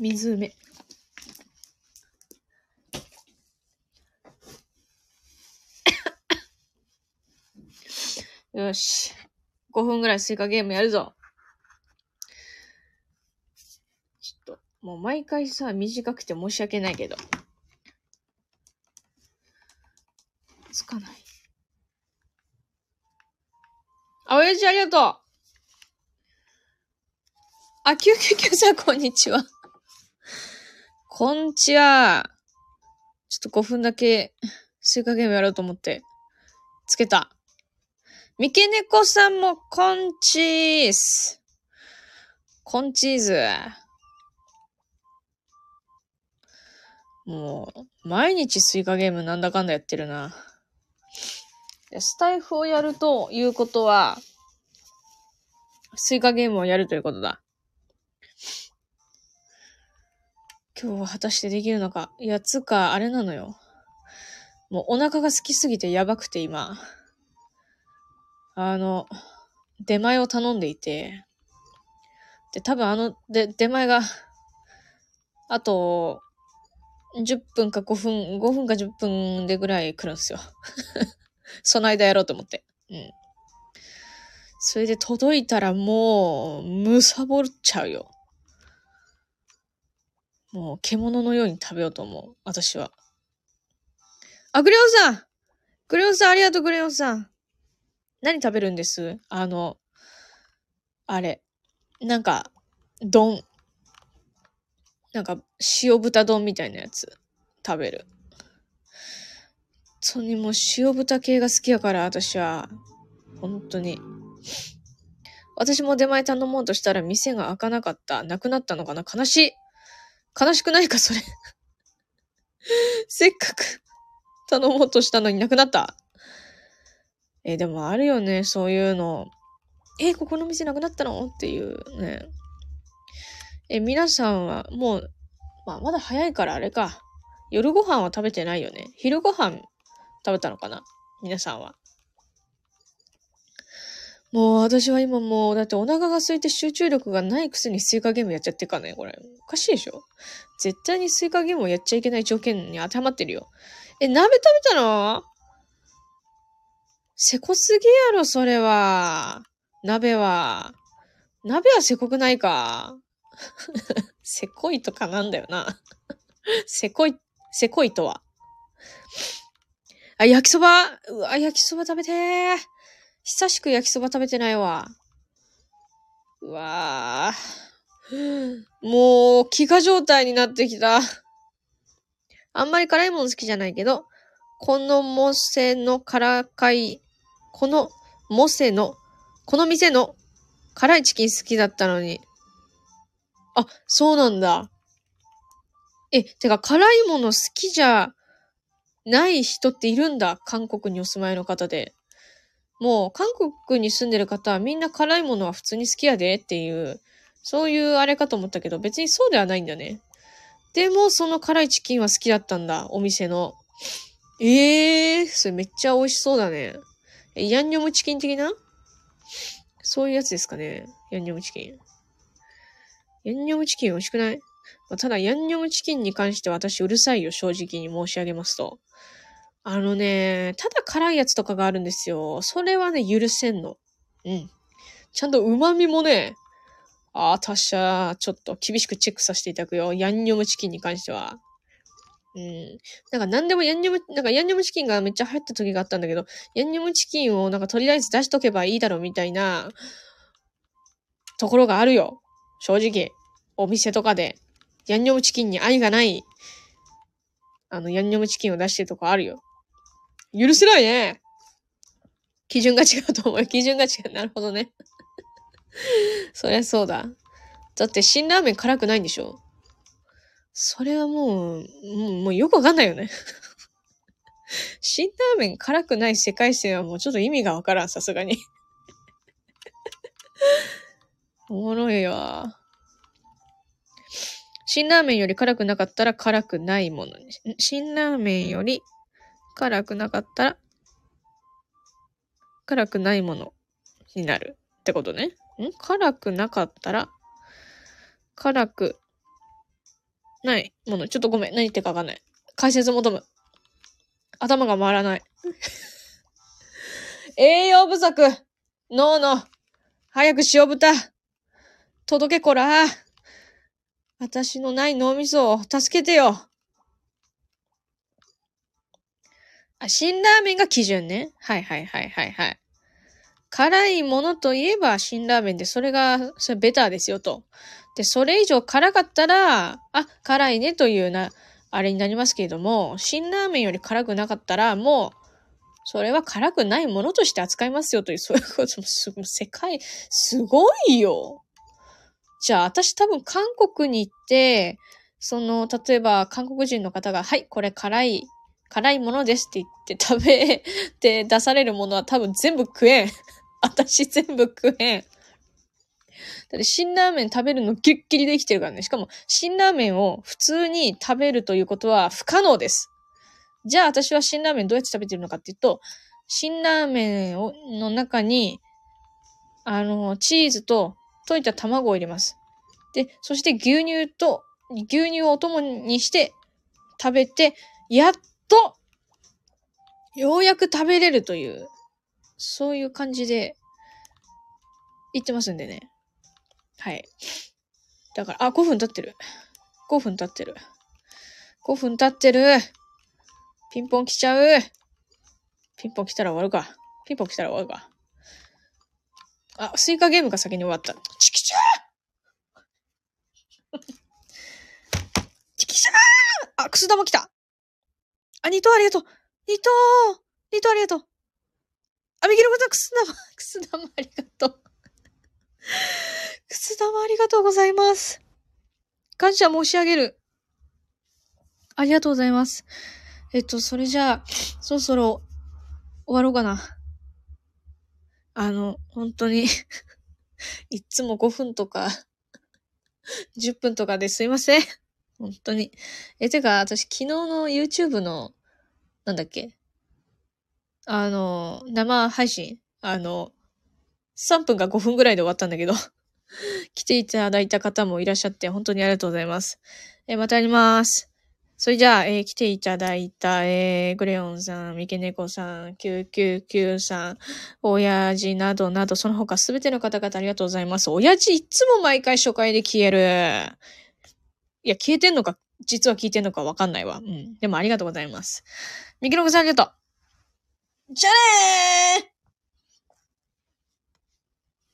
水梅。よし。5分ぐらいスイカゲームやるぞ。ちょっと、もう毎回さ、短くて申し訳ないけど。つかない。あ、おやじありがとうあ、999さん、こんにちは。こんちは。ちょっと5分だけ、スイカゲームやろうと思って、つけた。三毛猫さんもコンチース。コンチーズ。もう、毎日スイカゲームなんだかんだやってるな。スタイフをやるということは、スイカゲームをやるということだ。今日は果たしてできるのか。いや、つか、あれなのよ。もうお腹が空きすぎてやばくて今。あの、出前を頼んでいて、で、多分あの、で、出前が、あと、10分か5分、5分か10分でぐらい来るんですよ。その間やろうと思って。うん。それで届いたらもう、むさぼっちゃうよ。もう、獣のように食べようと思う。私は。あ、グレオさんグレオさんありがとう、グレオさん。何食べるんです？あの、あれ。なんか、丼。なんか、塩豚丼みたいなやつ。食べる。本当にもう塩豚系が好きやから、私は。本当に。私も出前頼もうとしたら店が開かなかった。なくなったのかな？悲しい。悲しくないか、それ せっかく頼もうとしたのになくなった。えでもあるよね、そういうの。えここの店なくなったの？っていうね。え、皆さんはもう、まあ、まだ早いからあれか。夜ご飯は食べてないよね。昼ご飯食べたのかな？皆さんは。私は今もう、だってお腹が空いて集中力がないくせにスイカゲームやっちゃってからね、これ。おかしいでしょ？絶対にスイカゲームをやっちゃいけない条件に当てはまってるよ。え、鍋食べたの？せこすぎやろ、それは。鍋は。鍋はせこくないか。せこいとかなんだよな。せこい、せこいとは。あ、焼きそば？うわ、焼きそば食べてー。久しく焼きそば食べてないわ。うわぁ。もう、飢餓状態になってきた。あんまり辛いもの好きじゃないけど、このもせのからかいこのモセの、この店の辛いチキン好きだったのに。あ、そうなんだ。え、てか辛いもの好きじゃない人っているんだ。韓国にお住まいの方で。もう韓国に住んでる方はみんな辛いものは普通に好きやでっていう、そういうあれかと思ったけど別にそうではないんだね。でもその辛いチキンは好きだったんだ。お店の。ええー、それめっちゃ美味しそうだね。えヤンニョムチキン的な？そういうやつですかね。ヤンニョムチキン。ヤンニョムチキン美味しくない、まあ、ただ、ヤンニョムチキンに関して私うるさいよ、正直に申し上げますと。あのね、ただ辛いやつとかがあるんですよ。それはね、許せんの。うん。ちゃんと旨味もね、ああ、達者、ちょっと厳しくチェックさせていただくよ。ヤンニョムチキンに関しては。うん。なんか何でもヤンニョム、なんかヤンニョムチキンがめっちゃ流行った時があったんだけど、ヤンニョムチキンをなんかとりあえず出しとけばいいだろうみたいなところがあるよ。正直。お店とかで。ヤンニョムチキンに愛がない、あの、ヤンニョムチキンを出してるとこあるよ。許せないね。基準が違うと思う。基準が違う。なるほどね。そりゃそうだ。だって辛ラーメン辛くないんでしょ？それはもう、もうよくわかんないよね。辛ラーメン辛くない世界線はもうちょっと意味がわからん、さすがに。おもろいわ。辛ラーメンより辛くなかったら辛くないものに。辛ラーメンより辛くなかったら辛くないものになるってことね。ん？辛くなかったら辛くないもの。ちょっとごめん。何言ってかわかんない。解説求む。頭が回らない。栄養不足脳の早く塩豚届けこら私のない脳みそを助けてよあ、辛ラーメンが基準ね。はいはいはいはいはい。辛いものといえば辛ラーメンで、それが、それベターですよと。で、それ以上辛かったら、あ、辛いねというな、あれになりますけれども、辛ラーメンより辛くなかったら、もう、それは辛くないものとして扱いますよという、そういうこともす、世界、すごいよ。じゃあ、私多分韓国に行って、その、例えば韓国人の方が、はい、これ辛い辛いものですって言って食べて出されるものは多分全部食えん。私全部食えん。だって辛ラーメン食べるのギュッギリできてるからね。しかも辛ラーメンを普通に食べるということは不可能です。じゃあ私は辛ラーメンどうやって食べてるのかっていうと、辛ラーメンをの中に、あの、チーズと溶いた卵を入れます。で、そして牛乳と、牛乳をお供にして食べて、やっと、ようやく食べれるという、そういう感じで、言ってますんでね。はい。だから、あ、5分経ってる。5分経ってる。5分経ってる。ピンポン来ちゃう。ピンポン来たら終わるか。ピンポン来たら終わるか。あ、スイカゲームが先に終わった。チキチャーチキチャーあ、くす玉来た二等ありがとう二等二等ありがとうあ、右の方、くす玉、くす玉ありがとう。くす玉ありがとうございます。感謝申し上げる。ありがとうございます。えっと、それじゃあ、そろそろ終わろうかな。あの、本当に いつも5分とか10分とかですいません。本当に。え、てか、私昨日の YouTube の、なんだっけ？あの、生配信？あの、3分か5分ぐらいで終わったんだけど 来ていただいた方もいらっしゃって本当にありがとうございます。えまたやります。それじゃあ、えー、来ていただいた、えー、グレオンさん、ミケネコさん、999さん、親父などなど、その他すべての方々ありがとうございます。親父いつも毎回初回で消える。いや、消えてんのか、実は聞いてんのかわかんないわ。うん。でもありがとうございます。ミキログさんありがとう。じゃあねー